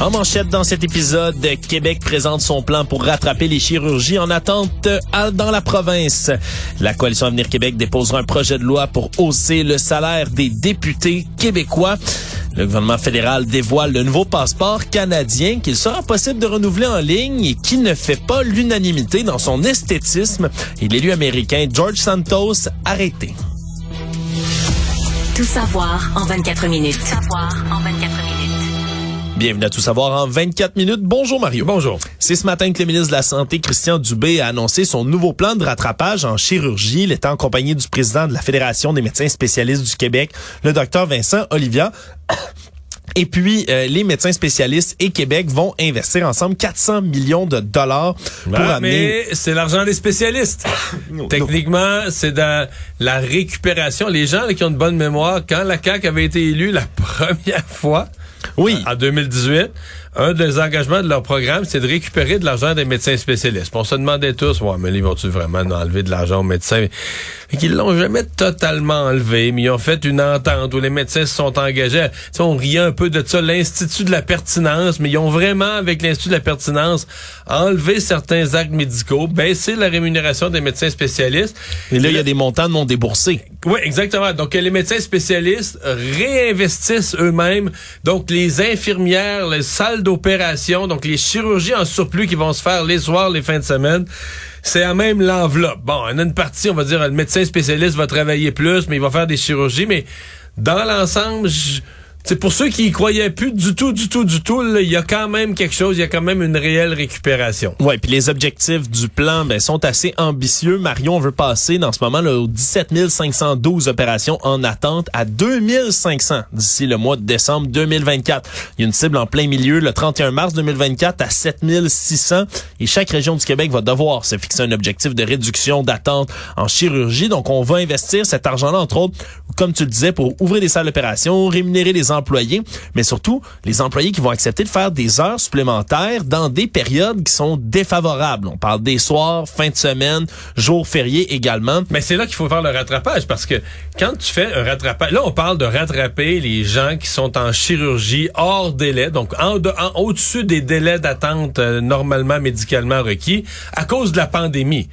En manchette dans cet épisode, Québec présente son plan pour rattraper les chirurgies en attente dans la province. La coalition Avenir Québec déposera un projet de loi pour hausser le salaire des députés québécois. Le gouvernement fédéral dévoile le nouveau passeport canadien qu'il sera possible de renouveler en ligne et qui ne fait pas l'unanimité dans son esthétisme. Et l'élu américain George Santos arrêté. Tout savoir en 24 minutes. Tout savoir en 24 minutes. Bienvenue à Tout savoir en 24 minutes. Bonjour Mario. Bonjour. C'est ce matin que le ministre de la Santé, Christian Dubé, a annoncé son nouveau plan de rattrapage en chirurgie. Il était en compagnie du président de la Fédération des médecins spécialistes du Québec, le docteur Vincent Olivia. Et puis, euh, les médecins spécialistes et Québec vont investir ensemble 400 millions de dollars pour amener... Mais c'est l'argent des spécialistes. Techniquement, c'est dans la récupération. Les gens là, qui ont une bonne mémoire, quand la CAQ avait été élue la première fois, Oui. en 2018, un des engagements de leur programme, c'est de récupérer de l'argent des médecins spécialistes. On se demandait tous, ouais, mais ils vont-tu vraiment enlever de l'argent aux médecins? Et qu'ils l'ont jamais totalement enlevé, mais ils ont fait une entente où les médecins se sont engagés. Tu sais, on riait un peu de ça, l'Institut de la pertinence, mais ils ont vraiment, avec l'Institut de la pertinence, enlevé certains actes médicaux, baissé la rémunération des médecins spécialistes. Et là, il y a des montants non déboursés. Oui, exactement. Donc, les médecins spécialistes réinvestissent eux-mêmes. Donc, les infirmières, les salles d'opération, donc les chirurgies en surplus qui vont se faire les soirs, les fins de semaine, c'est à même l'enveloppe. Bon, on a une partie, on va dire, le médecin spécialiste va travailler plus, mais il va faire des chirurgies, mais dans l'ensemble, je- c'est pour ceux qui y croyaient plus du tout, du tout, du tout, il y a quand même quelque chose, il y a quand même une réelle récupération. Ouais, puis les objectifs du plan ben, sont assez ambitieux. Marion veut passer dans ce moment là aux 17 512 opérations en attente à 2500 d'ici le mois de décembre 2024. Il y a une cible en plein milieu le 31 mars 2024 à 7600 et chaque région du Québec va devoir se fixer un objectif de réduction d'attente en chirurgie. Donc on va investir cet argent-là entre autres comme tu le disais pour ouvrir des salles d'opération, rémunérer les employés, mais surtout les employés qui vont accepter de faire des heures supplémentaires dans des périodes qui sont défavorables. On parle des soirs, fin de semaine, jours fériés également. Mais c'est là qu'il faut faire le rattrapage parce que quand tu fais un rattrapage, là on parle de rattraper les gens qui sont en chirurgie hors délai, donc en- au-dessus des délais d'attente euh, normalement médicalement requis à cause de la pandémie.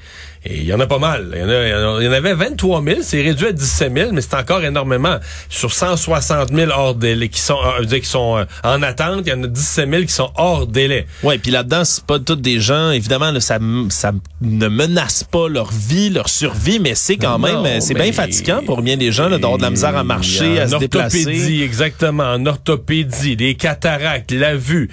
Et il y en a pas mal. Il y en, a- il y en en avait 23 000, c'est réduit à 17 000, mais c'est encore énormément. Sur 160 000 hors délai qui sont, euh, qui sont euh, en attente, il y en a 17 000 qui sont hors délai. Ouais, puis là-dedans, c'est pas tous des gens, évidemment, là, ça, ça ne menace pas leur vie, leur survie, mais c'est quand Non, même, euh, c'est bien fatigant pour bien des gens d'avoir de la misère à marcher, En à se orthopédie, déplacer. exactement. En orthopédie, des cataractes, la vue.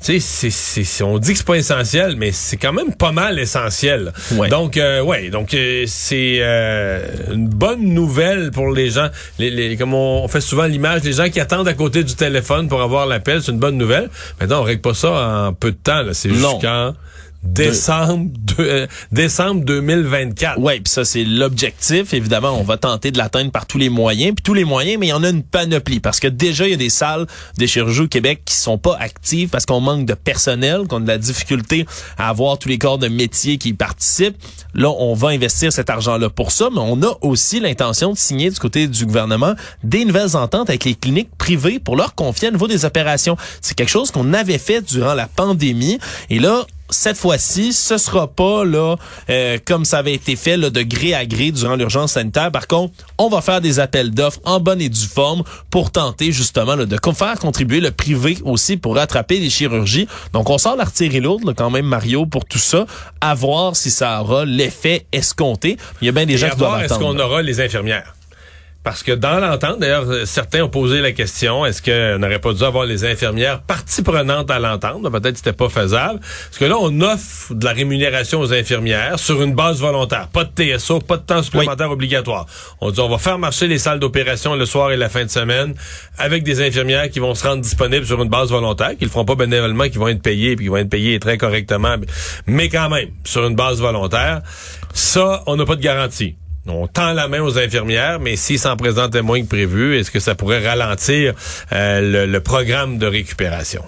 Tu sais, c'est, c'est, c'est- on dit que c'est pas essentiel, mais c'est quand même pas mal essentiel. Ouais. Donc, euh, ouais, donc euh, c'est euh, une bonne nouvelle pour les gens. Les, les- comme on, on fait souvent l'image, les gens qui attendent à côté du téléphone pour avoir l'appel, c'est une bonne nouvelle. Maintenant, on règle pas ça en peu de temps. Là. C'est jusqu'en décembre, euh, décembre 2024. Ouais, puis ça c'est l'objectif. Évidemment, on va tenter de l'atteindre par tous les moyens, puis tous les moyens, mais il y en a une panoplie parce que déjà il y a des salles de chirurgie au Québec qui sont pas actives parce qu'on manque de personnel, qu'on a de la difficulté à avoir tous les corps de métier qui participent. Là, on va investir cet argent-là pour ça, mais on a aussi l'intention de signer du côté du gouvernement des nouvelles ententes avec les cliniques privées pour leur confier à nouveau des opérations. C'est quelque chose qu'on avait fait durant la pandémie et là cette fois-ci, ce sera pas là euh, comme ça avait été fait là, de gré à gré durant l'urgence sanitaire. Par contre, on va faire des appels d'offres en bonne et due forme pour tenter justement là, de faire contribuer le privé aussi pour rattraper les chirurgies. Donc, on sort l'artillerie lourde là, quand même, Mario, pour tout ça, à voir si ça aura l'effet escompté. Il y a bien des gens qui doivent voir, est-ce attendre. qu'on aura les infirmières? Parce que dans l'entente, d'ailleurs, certains ont posé la question, est-ce qu'on n'aurait pas dû avoir les infirmières partie prenante à l'entente? Ben, Peut-être que c'était pas faisable. Parce que là, on offre de la rémunération aux infirmières sur une base volontaire. Pas de TSO, pas de temps supplémentaire obligatoire. On dit, on va faire marcher les salles d'opération le soir et la fin de semaine avec des infirmières qui vont se rendre disponibles sur une base volontaire, qui le feront pas bénévolement, qui vont être payées, puis qui vont être payées très correctement, mais quand même, sur une base volontaire. Ça, on n'a pas de garantie. On tend la main aux infirmières, mais s'ils s'en présentaient moins que prévu, est-ce que ça pourrait ralentir euh, le, programme de récupération?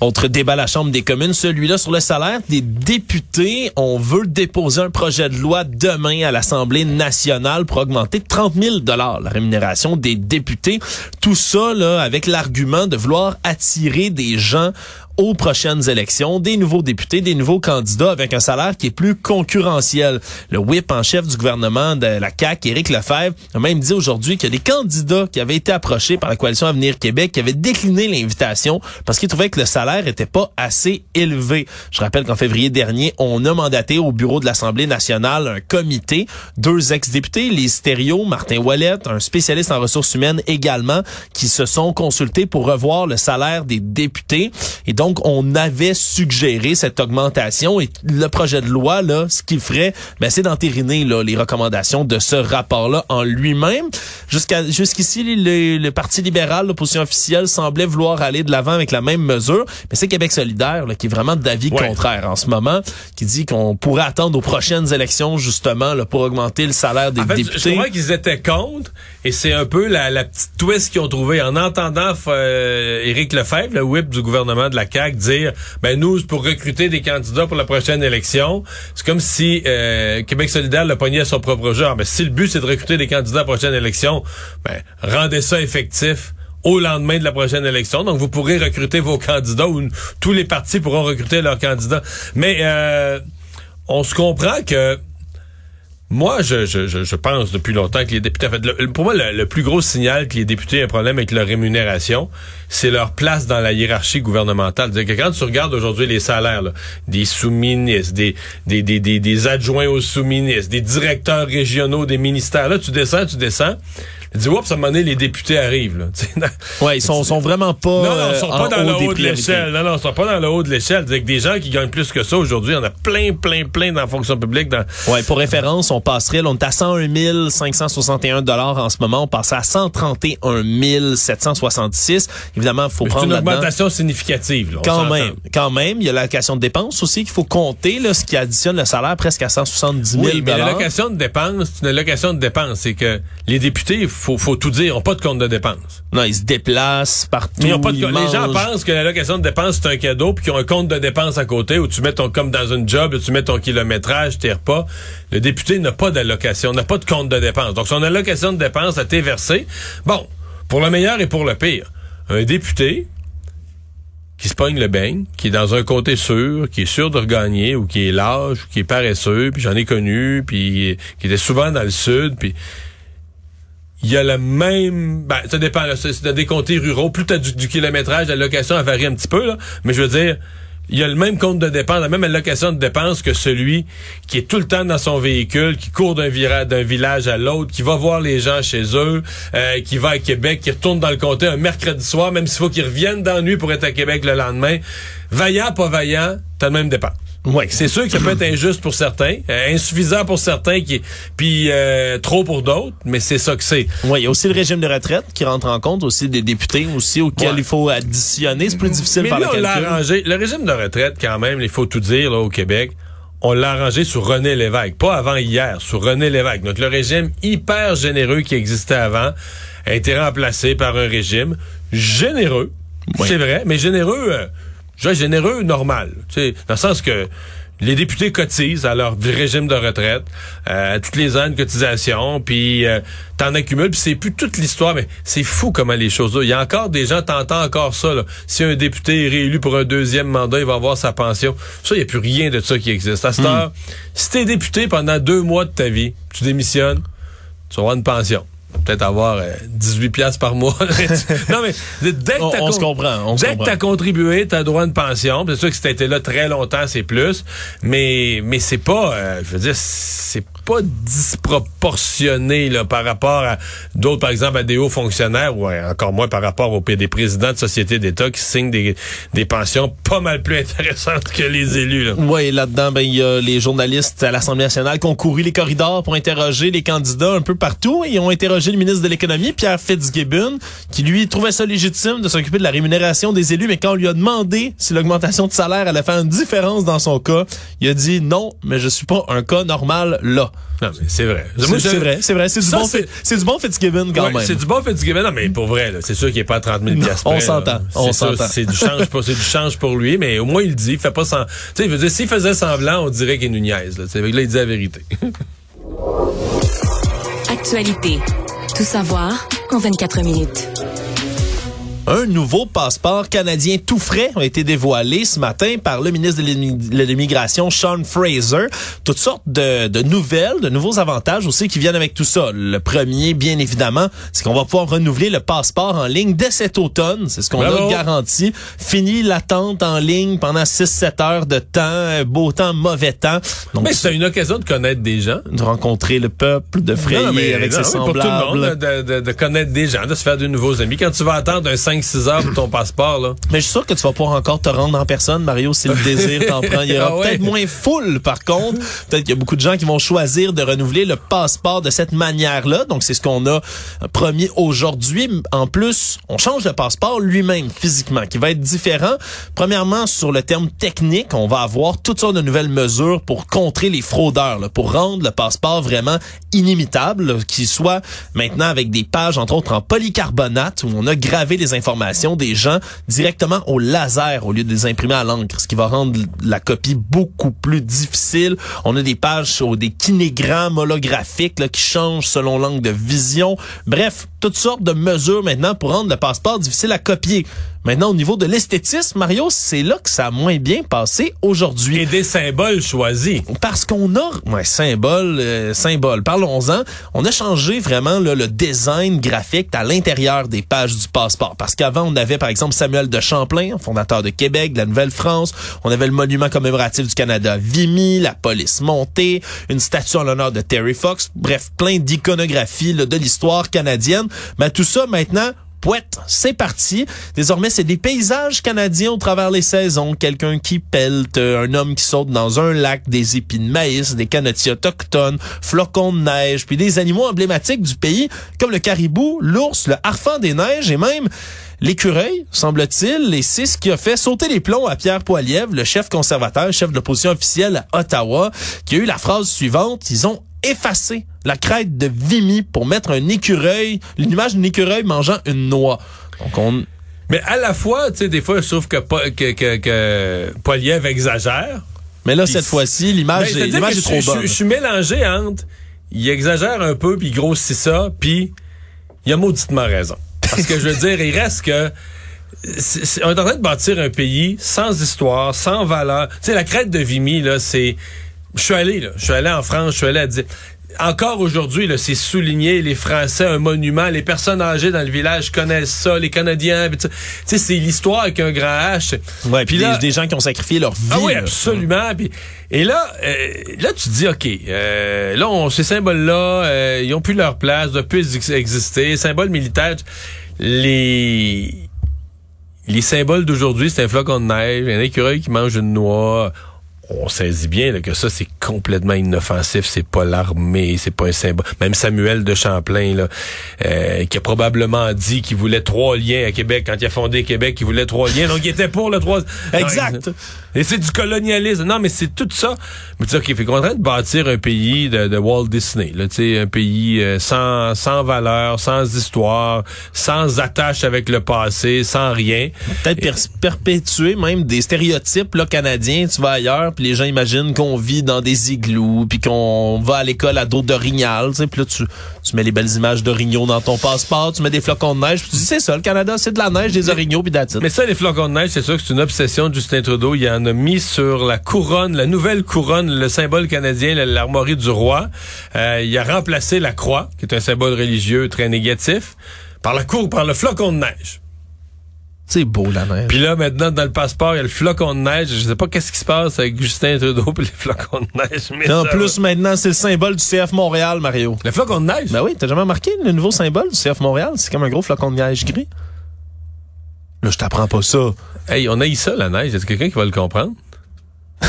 Autre débat à la Chambre des communes, celui-là sur le salaire des députés. On veut déposer un projet de loi demain à l'Assemblée nationale pour augmenter de 30 000 la rémunération des députés. Tout ça là, avec l'argument de vouloir attirer des gens aux prochaines élections, des nouveaux députés, des nouveaux candidats avec un salaire qui est plus concurrentiel. Le whip en chef du gouvernement de la CAQ, Éric Lefebvre, a même dit aujourd'hui a des candidats qui avaient été approchés par la coalition Avenir Québec qui avaient décliné l'invitation parce qu'ils trouvaient que le salaire était pas assez élevé. Je rappelle qu'en février dernier, on a mandaté au bureau de l'Assemblée nationale un comité, deux ex-députés, les stéréos, Martin Wallet, un spécialiste en ressources humaines également, qui se sont consultés pour revoir le salaire des députés. Et donc, donc, on avait suggéré cette augmentation et le projet de loi, là, ce qu'il ferait, ben, c'est d'entériner là, les recommandations de ce rapport-là en lui-même. Jusqu'à jusqu'ici, le, le, Parti libéral, l'opposition officielle, semblait vouloir aller de l'avant avec la même mesure. Mais c'est Québec solidaire là, qui est vraiment d'avis contraire en ce moment, qui dit qu'on pourrait attendre aux prochaines élections, justement, là, pour augmenter le salaire des en fait, députés. Je crois qu'ils étaient contre, et c'est un peu la, la petite twist qu'ils ont trouvé en entendant euh, Éric Lefebvre, le whip du gouvernement de la CAQ, dire ben nous pour recruter des candidats pour la prochaine élection, c'est comme si euh, Québec solidaire le pognait à son propre genre. Mais si le but c'est de recruter des candidats à la prochaine élection, ben rendez ça effectif au lendemain de la prochaine élection. Donc, vous pourrez recruter vos candidats ou tous les partis pourront recruter leurs candidats. Mais euh, on se comprend que moi, je, je, je, pense depuis longtemps que les députés, en fait, pour moi, le, plus gros signal que les députés ont un problème avec leur rémunération, c'est leur place dans la hiérarchie gouvernementale. C'est-à-dire que quand tu regardes aujourd'hui les salaires des sous-ministres, des, des, des, des, des adjoints aux sous-ministres, des directeurs régionaux des ministères, là, tu descends, tu descends. Il dit, oups, à un moment donné, les députés arrivent. Là. ouais, ils sont, sont vraiment pas. Non, non, ils sont euh, pas dans le haut de l'échelle. Non, non, ils sont pas dans le haut de l'échelle. Des gens qui gagnent plus que ça aujourd'hui, il y en a plein, plein, plein dans la fonction publique. Dans... Ouais, pour référence, on passerait, là, on est à 101 561 dollars en ce moment. On passerait à 131 766. Évidemment, il faut prendre. C'est une augmentation significative. Là, quand même, quand même, il y a l'allocation de dépenses aussi qu'il faut compter, là, ce qui additionne le salaire presque à 170 000 Oui, mais l'allocation de dépenses, c'est une allocation de dépenses. C'est que les députés, faut, faut tout dire, n'ont pas de compte de dépenses. Non, ils se déplacent partout. Mais ils pas de Les gens pensent que l'allocation de dépenses, c'est un cadeau, puis qu'ils ont un compte de dépenses à côté où tu mets ton, comme dans une job, tu mets ton kilométrage, tes repas. Le député n'a pas d'allocation, n'a pas de compte de dépenses. Donc, son allocation de dépenses a été versée. Bon, pour le meilleur et pour le pire. Un député, qui se pogne le beigne, qui est dans un côté sûr, qui est sûr de regagner, ou qui est large, ou qui est paresseux, puis j'en ai connu, puis qui était souvent dans le sud, puis il y a le même ben ça dépend c'est des comtés ruraux plus tu as du, kilométrage la location varie un petit peu là mais je veux dire il a le même compte de dépenses, la même allocation de dépenses que celui qui est tout le temps dans son véhicule, qui court d'un d'un village à l'autre, qui va voir les gens chez eux, euh, qui va à Québec, qui retourne dans le comté un mercredi soir, même s'il faut qu'il revienne dans la pour être à Québec le lendemain. Vaillant, pas vaillant, t'as le même dépense. Oui. C'est sûr que ça peut être injuste pour certains, euh, insuffisant pour certains, qui puis euh, trop pour d'autres, mais c'est ça que c'est. Oui, il y a aussi le régime de retraite qui rentre en compte, aussi des députés aussi auxquels il faut additionner. C'est plus difficile mais par là, le on l'a arrangé. Le régime de retraite, quand même, il faut tout dire là, au Québec. On l'a arrangé sur René Lévesque, pas avant hier, sur René Lévesque. Donc le régime hyper généreux qui existait avant a été remplacé par un régime généreux, c'est vrai, mais généreux. Euh, je généreux normal, tu sais, dans le sens que les députés cotisent à leur régime de retraite, euh, toutes les ans de cotisation, puis euh, t'en accumules, puis c'est plus toute l'histoire, mais c'est fou comment les choses. Il y a encore des gens, t'entends encore ça. Là. Si un député est réélu pour un deuxième mandat, il va avoir sa pension. Ça, il n'y a plus rien de ça qui existe. À cette hmm. heure, si t'es député pendant deux mois de ta vie, tu démissionnes, tu vas avoir une pension peut-être avoir 18 euh, pièces par mois. non mais dès que on, on se comprend, on dès que tu as contribué, tu as droit à une pension. C'est sûr que si tu été là très longtemps, c'est plus, mais mais c'est pas euh, je veux dire c'est pas disproportionné là, par rapport à d'autres, par exemple, à des hauts fonctionnaires, ou encore moins par rapport aux des présidents de sociétés d'État qui signent des, des pensions pas mal plus intéressantes que les élus. Là. Oui, là-dedans, ben il y a les journalistes à l'Assemblée nationale qui ont couru les corridors pour interroger les candidats un peu partout. Ils ont interrogé le ministre de l'économie, Pierre Fitzgibbon, qui lui trouvait ça légitime de s'occuper de la rémunération des élus, mais quand on lui a demandé si l'augmentation de salaire allait faire une différence dans son cas, il a dit non, mais je suis pas un cas normal là. Non, mais c'est vrai. C'est vrai, c'est vrai. C'est du, bon, c'est- du bon Fitzgibbon quand Ouais, même. C'est du bon Fitzgibbon. Non, mais pour vrai, c'est sûr qu'il n'est pas à 30 000 piastres on près, là. s'entend, on s'entend. C'est du change pour, c'est du change pour lui, mais au moins il le dit. Il fait pas sans, tu sais, il veut dire, s'il faisait semblant, on dirait qu'il nous niaise, là. Là, il dit la vérité. Actualité. Tout savoir en 24 minutes. Un nouveau passeport canadien tout frais a été dévoilé ce matin par le ministre de l'Immi- de l'Immigration, Sean Fraser. Toutes sortes de, de nouvelles, de nouveaux avantages aussi qui viennent avec tout ça. Le premier, bien évidemment, c'est qu'on va pouvoir renouveler le passeport en ligne dès cet automne. C'est ce qu'on a garanti. Fini l'attente en ligne pendant 6-7 heures de temps, euh, beau temps, mauvais temps. Donc, mais c'est une occasion de connaître des gens. de rencontrer le peuple, de frayer Non, mais, avec non, ses oui, pour tout le semblables. monde, de, de- de connaître des gens, de se faire de nouveaux amis. Quand tu vas attendre un 5-6 heures pour ton passeport, là. Mais je suis sûr que tu vas pouvoir encore te rendre en personne, Mario, si le désir t'en prend. Il y aura Ah ouais. peut-être moins foule, par contre. Peut-être qu'il y a beaucoup de gens qui vont choisir de renouveler le passeport de cette manière-là. Donc, c'est ce qu'on a promis aujourd'hui. En plus, on change le passeport lui-même, physiquement, qui va être différent. Premièrement, sur le terme technique, on va avoir toutes sortes de nouvelles mesures pour contrer les fraudeurs, là, pour rendre le passeport vraiment inimitable, qu'il soit maintenant avec des pages, entre autres, en polycarbonate, où on a gravé les informations des gens directement au laser au lieu de les imprimer à l'encre, ce qui va rendre la copie beaucoup plus difficile. On a des pages ou des kinégrammes holographiques là, qui changent selon l'angle de vision. Bref, toutes sortes de mesures maintenant pour rendre le passeport difficile à copier. Maintenant, au niveau de l'esthétisme, Mario, c'est là que ça a moins bien passé aujourd'hui. Et des symboles choisis. Parce qu'on a, ouais, symbole, euh, symbole, parlons-en, on a changé vraiment là, le design graphique à l'intérieur des pages du passeport. Parce qu'avant, on avait par exemple Samuel de Champlain, fondateur de Québec, de la Nouvelle-France, on avait le monument commémoratif du Canada Vimy, la police montée, une statue en l'honneur de Terry Fox, bref, plein d'iconographie là, de l'histoire canadienne. Mais tout ça maintenant, Pouette, c'est parti. Désormais, c'est des paysages canadiens au travers les saisons. Quelqu'un qui pelte, euh, un homme qui saute dans un lac, des épis de maïs, des canotiers autochtones, flocons de neige, puis des animaux emblématiques du pays, comme le caribou, l'ours, le harfang des neiges et même l'écureuil, semble-t-il. Et c'est ce qui a fait sauter les plombs à Pierre Poilievre, le chef conservateur, chef de l'opposition officielle à Ottawa, qui a eu la phrase suivante. Ils ont effacé la crête de Vimy pour mettre un écureuil, l'image d'un écureuil mangeant une noix. Donc on Mais à la fois, tu sais, des fois, je trouve que, que, que, que Poiliev exagère. mais là cette fois-ci l'image Ben, est, est trop bonne. Je, suis mélangé entre, il exagère un peu, puis il grossit ça, puis il a mauditement raison. Parce que je veux dire, il reste que on est en train de bâtir un pays sans histoire, sans valeur. Tu sais, la crête de Vimy, là, c'est... Je suis allé, là. Je suis allé en France, je suis allé à dire... Encore aujourd'hui, là, c'est souligné, les Français, un monument, les personnes âgées dans le village connaissent ça, les Canadiens, tu sais, c'est l'histoire avec un grand H. Ouais, puis là- des, des gens qui ont sacrifié leur vie. Ah oui, absolument. Puis- et là, euh, là, tu te dis, OK, euh, là, on, ces symboles-là, euh, ils ont plus leur place, doivent plus ex- exister. Symboles militaires, les, les symboles d'aujourd'hui, c'est un flocon de neige, un écureuil qui mange une noix. On saisit bien là, que ça, c'est complètement inoffensif. C'est pas l'armée, c'est pas un symbole. Même Samuel de Champlain, là, euh, qui a probablement dit qu'il voulait trois liens à Québec. Quand il a fondé Québec, il voulait trois liens. Donc, il était pour le trois... Exact. Et c'est du colonialisme. Non, mais c'est tout ça. Mais tu sais, OK, fait qu'on est en train de bâtir un pays de, de Walt Disney. Là, tu sais, un pays euh, sans, sans valeur, sans histoire, sans attache avec le passé, sans rien. Peut-être per- perpétuer même des stéréotypes là, canadiens. Tu vas ailleurs, puis les gens imaginent qu'on vit dans des igloos, puis qu'on va à l'école à dos d'orignal. tu sais. Puis là, tu, tu mets les belles images d'orignaux dans ton passeport, tu mets des flocons de neige, puis tu dis, c'est ça, le Canada, c'est de la neige, des orignaux, puis it. Mais ça, les flocons de neige, c'est sûr que c'est une obsession de Justin Trudeau. Il en a mis sur la couronne, la nouvelle couronne, le symbole canadien, la- l'armoirie du roi. Euh, il a remplacé la croix, qui est un symbole religieux très négatif, par la cour, par le flocon de neige. C'est beau, la neige. Puis là, maintenant, dans le passeport, il y a le flocon de neige. Je sais pas qu'est-ce qui se passe avec Justin Trudeau et les flocons de neige. Mais en plus, va. maintenant, c'est le symbole du CF Montréal, Mario. Le flocon de neige? Ben oui, t'as jamais remarqué le nouveau symbole du CF Montréal? C'est comme un gros flocon de neige gris. Là, je t'apprends pas ça. Hey, on a eu ça, la neige. Est-ce quelqu'un qui va le comprendre?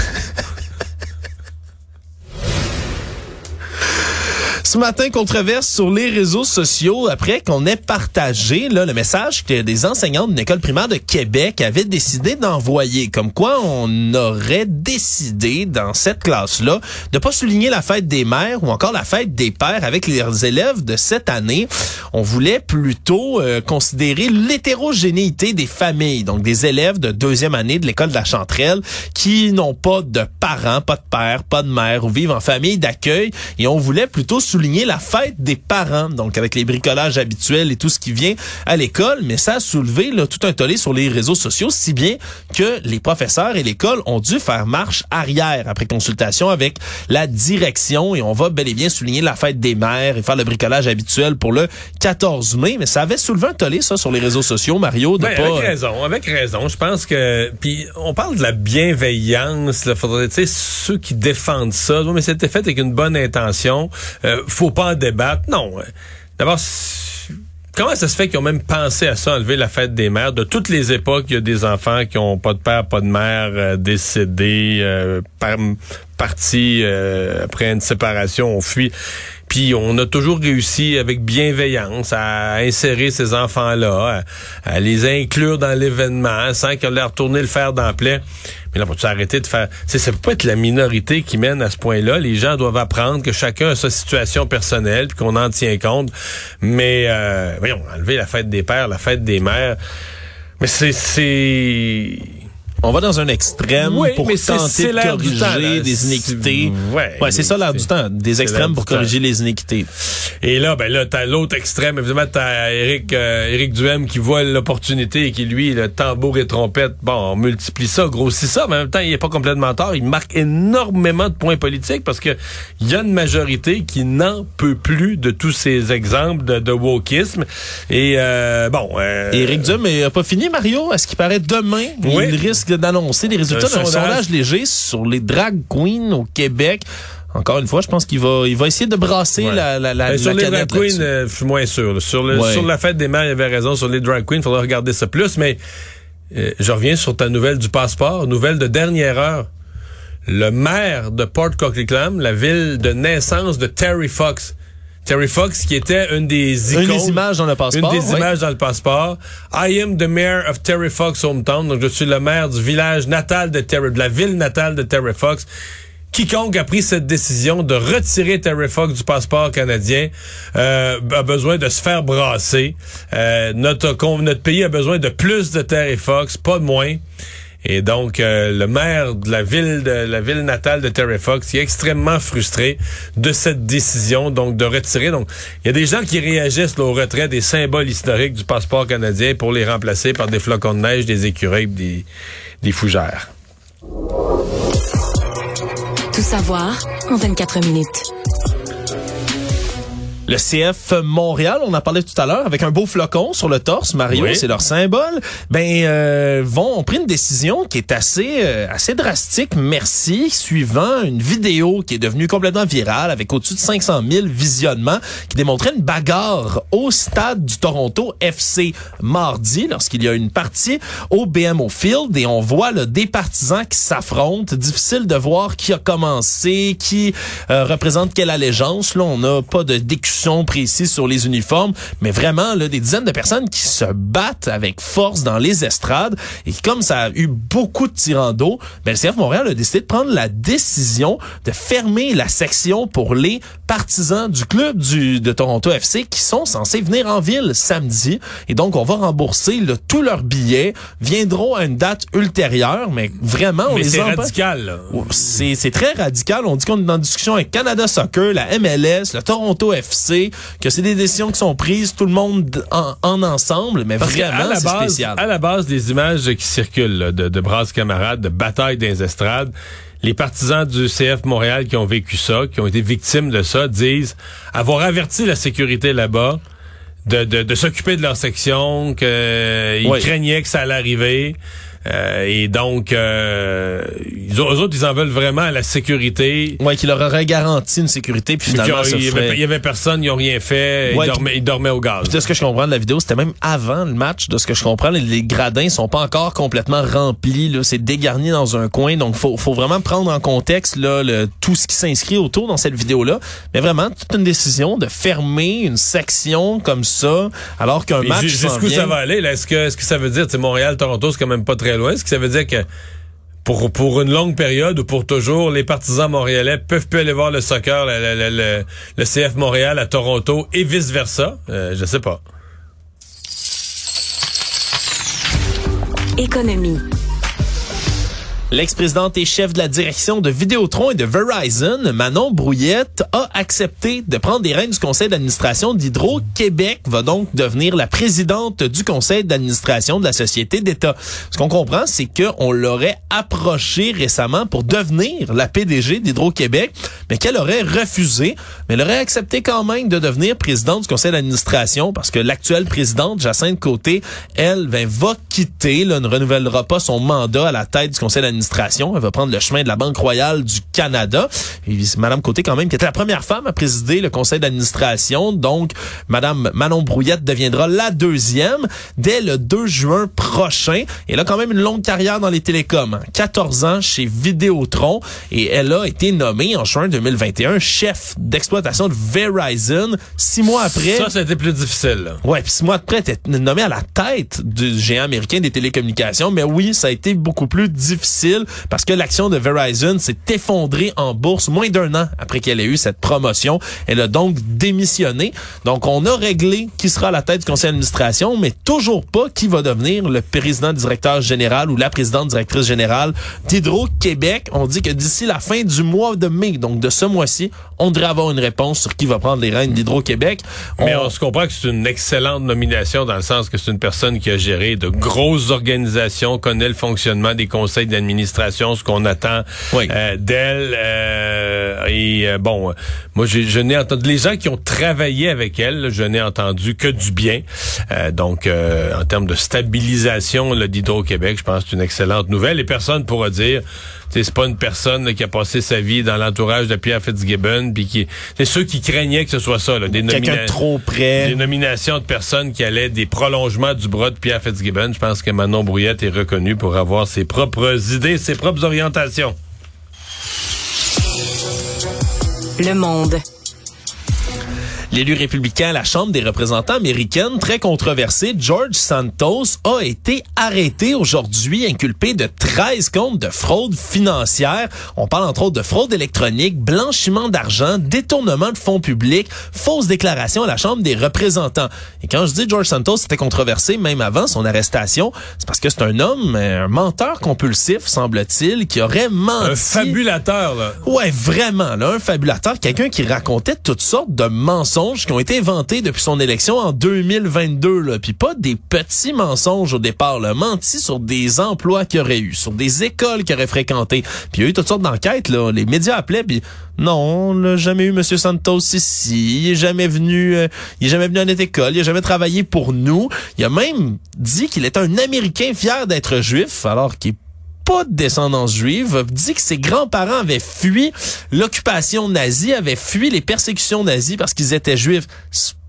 Ce matin, controverse sur les réseaux sociaux après qu'on ait partagé là, le message que des enseignants d'une école primaire de Québec avaient décidé d'envoyer. Comme quoi, on aurait décidé dans cette classe-là de pas souligner la fête des mères ou encore la fête des pères avec les élèves de cette année. On voulait plutôt euh, considérer l'hétérogénéité des familles, donc des élèves de deuxième année de l'école de la Chanterelle qui n'ont pas de parents, pas de père, pas de mère ou vivent en famille d'accueil et on voulait plutôt souligner la fête des parents, donc avec les bricolages habituels et tout ce qui vient à l'école, mais ça a soulevé là, tout un tollé sur les réseaux sociaux, si bien que les professeurs et l'école ont dû faire marche arrière après consultation avec la direction. Et on va bel et bien souligner la fête des mères et faire le bricolage habituel pour le 14 mai, mais ça avait soulevé un tollé ça sur les réseaux sociaux, Mario, de ben, pas... Avec raison, avec raison. Je pense que... Puis on parle de la bienveillance, là, faudrait, tu sais, ceux qui défendent ça, mais c'était fait avec une bonne intention, euh, faut pas en débattre. Non. D'abord, Comment ça se fait qu'ils ont même pensé à ça, enlever la fête des mères? De toutes les époques, il y a des enfants qui ont pas de père, pas de mère, euh, décédés, euh, par, partis euh, après une séparation, on fuit. Puis on a toujours réussi avec bienveillance à insérer ces enfants-là, à, les inclure dans l'événement sans qu'on leur retourné le fer dans la plaie. Mais là, faut-tu arrêter de faire... C'est, ça peut pas être la minorité qui mène à ce point-là. Les gens doivent apprendre que chacun a sa situation personnelle puis qu'on en tient compte. Mais, euh, voyons, enlever la fête des pères, la fête des mères... Mais c'est... c'est on va dans un extrême pour tenter de corriger des iniquités. Ouais, ouais c'est ça l'air du temps, des extrêmes pour corriger les iniquités. Et là, ben là, t'as l'autre extrême. Évidemment, t'as Eric, euh, Eric Duhem qui voit l'opportunité et qui, lui, le tambour et trompette, bon, on multiplie ça, grossit ça, mais en même temps, il est pas complètement tort. Il marque énormément de points politiques parce que il y a une majorité qui n'en peut plus de tous ces exemples de, de wokisme. Et euh, bon... Euh, Éric Duhem n'a pas fini, Mario? Est-ce qu'il paraît demain? Oui. Il risque d'annoncer les résultats d'un sondage. léger sur les drag queens au Québec. Encore une fois, je pense qu'il va, il va essayer de brasser la, la, la, ben, Sur les drag queens, euh, je suis moins sûr. Sur, le, sur la fête des mères, il avait raison. Sur les drag queens, il faudra regarder ça plus. Mais euh, je reviens sur ta nouvelle du passeport, nouvelle de dernière heure. Le maire de Port Coquitlam, la ville de naissance de Terry Fox, Terry Fox, qui était une des icônes. Une des images dans le passeport. Une des images dans le passeport. I am the mayor of Terry Fox hometown. Donc, je suis le maire du village natal de Terry, de la ville natale de Terry Fox. Quiconque a pris cette décision de retirer Terry Fox du passeport canadien euh, a besoin de se faire brasser. Euh, notre, notre pays a besoin de plus de Terry Fox, pas de moins. Et donc, euh, le maire de la ville de la ville natale de Terry Fox est extrêmement frustré de cette décision, donc de retirer. Donc, il y a des gens qui réagissent au retrait des symboles historiques du passeport canadien pour les remplacer par des flocons de neige, des écureuils, des, des fougères. Tout savoir en 24 minutes. Le CF Montréal, on en parlait tout à l'heure, avec un beau flocon sur le torse, Mario, c'est leur symbole. Ben, euh, vont ont pris une décision qui est assez euh, assez drastique. Merci, suivant une vidéo qui est devenue complètement virale avec au-dessus de 500 000 visionnements, qui démontrait une bagarre au stade du Toronto FC mardi, lorsqu'il y a une partie au BMO Field, et on voit là, des partisans qui s'affrontent. Difficile de voir qui a commencé, qui euh, représente quelle allégeance. Là, on n'a pas de décussion précis sur les uniformes, mais vraiment là, des dizaines de personnes qui se battent avec force dans les estrades. Et comme ça a eu beaucoup de tirants d'eau, ben, le CF Montréal a décidé de prendre la décision de fermer la section pour les partisans du club du, de Toronto FC qui sont censés venir en ville samedi. Et donc, on va rembourser tous leurs billets, viendront à une date ultérieure, mais vraiment, on mais les c'est radical. C'est très radical. On dit qu'on est en discussion avec Canada Soccer, la MLS, le Toronto FC, que c'est des décisions qui sont prises tout le monde en, ensemble, mais vraiment c'est spécial. À la base des images qui circulent de, de brasses camarades, de batailles des estrades, les partisans du CF Montréal qui ont vécu ça, qui ont été victimes de ça, disent avoir averti la sécurité là-bas de, de, s'occuper de leur section, qu'ils craignaient que ça allait arriver. Euh, et donc, euh, ils, eux autres, ils en veulent vraiment à la sécurité. Ouais, qu'il leur aurait garanti une sécurité, puis finalement, ça y, avait, il y avait personne, ils n'ont rien fait. Ouais, ils, dormaient, ils dormaient au gaz. Puis de ce que je comprends de la vidéo, c'était même avant le match. De ce que je comprends, les, les gradins sont pas encore complètement remplis. Là, c'est dégarni dans un coin. Donc, faut, faut vraiment prendre en contexte là, le, tout ce qui s'inscrit autour dans cette vidéo-là. Mais vraiment, toute une décision de fermer une section comme ça, alors qu'un match jusqu'où ça va aller? Est-ce que, est-ce que ça veut dire, Montréal, Toronto, c'est quand même pas très loin. Est-ce que ça veut dire que pour, pour une longue période ou pour toujours, les partisans montréalais peuvent plus aller voir le soccer, le- le CF Montréal à Toronto et vice-versa? Euh, je sais pas. Économie. L'ex-présidente et chef de la direction de Vidéotron et de Verizon, Manon Brouillette, a accepté de prendre les rênes du conseil d'administration d'Hydro-Québec, va donc devenir la présidente du conseil d'administration de la société d'État. Ce qu'on comprend, c'est qu'on l'aurait approché récemment pour devenir la PDG d'Hydro-Québec, mais qu'elle aurait refusé, mais elle aurait accepté quand même de devenir présidente du conseil d'administration parce que l'actuelle présidente, Jacinthe Côté, elle, ben, va quitter, là, ne renouvellera pas son mandat à la tête du conseil d'administration. Elle va prendre le chemin de la Banque royale du Canada. Et Madame Côté, quand même, qui était la première femme à présider le conseil d'administration. Donc, Madame Manon Brouillette deviendra la deuxième dès le 2 juin prochain. Elle a quand même une longue carrière dans les télécoms. hein. 14 ans chez Vidéotron. Et elle a été nommée en juin 2021 chef d'exploitation de Verizon. Six mois après... Ça, été plus difficile. là. Ouais, puis six mois après, t'es nommé à la tête du géant américain des télécommunications. Mais oui, ça a été beaucoup plus difficile parce que l'action de Verizon s'est effondrée en bourse moins d'un an après qu'elle ait eu cette promotion. Elle a donc démissionné. Donc, on a réglé qui sera à la tête du conseil d'administration, mais toujours pas qui va devenir le président directeur général ou la présidente directrice générale d'Hydro-Québec. On dit que d'ici la fin du mois de mai, donc de ce mois-ci, on devrait avoir une réponse sur qui va prendre les rênes d'Hydro-Québec. Mais on se comprend que c'est une excellente nomination dans le sens que c'est une personne qui a géré de grosses organisations, connaît le fonctionnement des conseils d'administration, ce qu'on attend Oui. euh, d'elle. euh, et euh, bon, euh, moi, j'ai- je n'ai entendu les gens qui ont travaillé avec elle, là, je n'ai entendu que du bien. Euh, donc, euh, en termes de stabilisation d'Hydro-Québec, je pense que c'est une excellente nouvelle. Et personne pourra dire, c'est pas une personne là, qui a passé sa vie dans l'entourage de Pierre Fitzgibbon, puis qui, c'est ceux qui craignaient que ce soit ça, là, des nomina- de trop près. des nominations de personnes qui allaient des prolongements du bras de Pierre Fitzgibbon. Je pense que Manon Brouillette est reconnue pour avoir ses propres idées, ses propres orientations. Le monde. L'élu républicain à la Chambre des représentants américaine, très controversé, George Santos, a été arrêté aujourd'hui, inculpé de 13 comptes de fraude financière. On parle entre autres de fraude électronique, blanchiment d'argent, détournement de fonds publics, fausse déclaration à la Chambre des représentants. Et quand je dis George Santos, c'était controversé même avant son arrestation, c'est parce que c'est un homme, un menteur compulsif, semble-t-il, qui aurait menti. Un fabulateur, là. Ouais, vraiment, là, un fabulateur, quelqu'un qui racontait toutes sortes de mensonges qui ont été inventés depuis son élection en 2022, là, puis pas des petits mensonges au départ, là, menti sur des emplois qu'il aurait eu, sur des écoles qu'il aurait fréquentées. Puis il y a eu toutes sortes d'enquêtes, là, les médias appelaient, puis non, on n'a jamais eu Monsieur Santos ici, il est jamais venu, euh, il est jamais venu à notre école, il a jamais travaillé pour nous. Il a même dit qu'il était un Américain fier d'être juif, alors qu'il est pas de descendance juive, dit que ses grands-parents avaient fui l'occupation nazie, avaient fui les persécutions nazies parce qu'ils étaient juifs.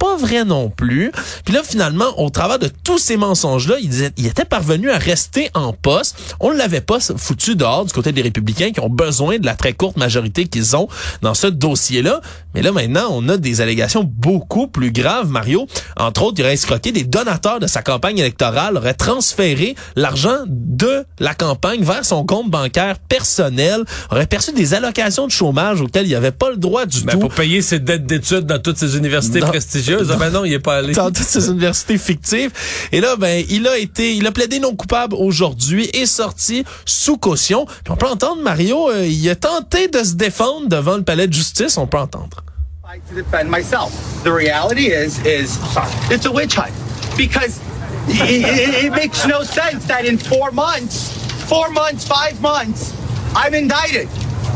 Pas vrai non plus. Puis là, finalement, au travers de tous ces mensonges-là, il, disait- il était parvenu à rester en poste. On ne l'avait pas foutu dehors du côté des républicains qui ont besoin de la très courte majorité qu'ils ont dans ce dossier-là. Mais là, maintenant, on a des allégations beaucoup plus graves, Mario. Entre autres, il aurait escroqué des donateurs de sa campagne électorale, aurait transféré l'argent de la campagne vers son compte bancaire personnel, aurait perçu des allocations de chômage auxquelles il n'avait pas le droit du Ben, tout. pour payer ses dettes d'études dans toutes ces universités prestigieuses. Ah ben non, il est pas allé. dans toutes ces universités fictives. Et là, ben, il a été, il a plaidé non coupable aujourd'hui et sorti sous caution. Puis on peut entendre Mario, euh, il a tenté de se défendre devant le palais de justice. On peut entendre. to defend myself. The reality is, is it's a witch hunt because it, it makes no sense that in four months, four months, five months, I'm indicted.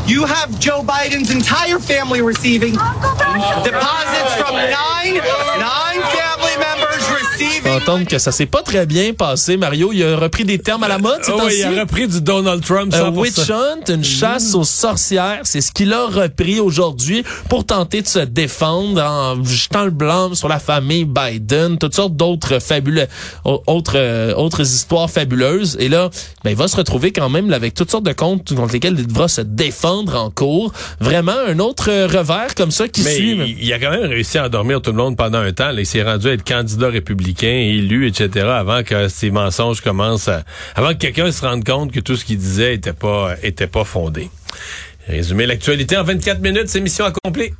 You have Joe Biden's entire family receiving deposits from nine, nine family members receiving entendre que ça s'est pas très bien passé. Mario, il a repris des termes à la mode, oui, il a repris du Donald Trump. un 100%. witch hunt, une chasse aux sorcières, c'est ce qu'il a repris aujourd'hui pour tenter de se défendre en jetant le blanc sur la famille Biden, toutes sortes d'autres fabuleux, au- autres euh, autres histoires fabuleuses. Et là, ben, il va se retrouver quand même avec toutes sortes de comptes contre lesquels il devra se défendre en cours. Vraiment un autre euh, revers comme ça qui Mais suit. il, il a quand même réussi à endormir tout le monde pendant un temps. Là, il s'est rendu à être candidat républicain, élu, etc. avant que ces mensonges commencent à... Avant que quelqu'un se rende compte que tout ce qu'il disait était pas, était pas fondé. Résumer l'actualité en 24 minutes, c'est mission accomplie.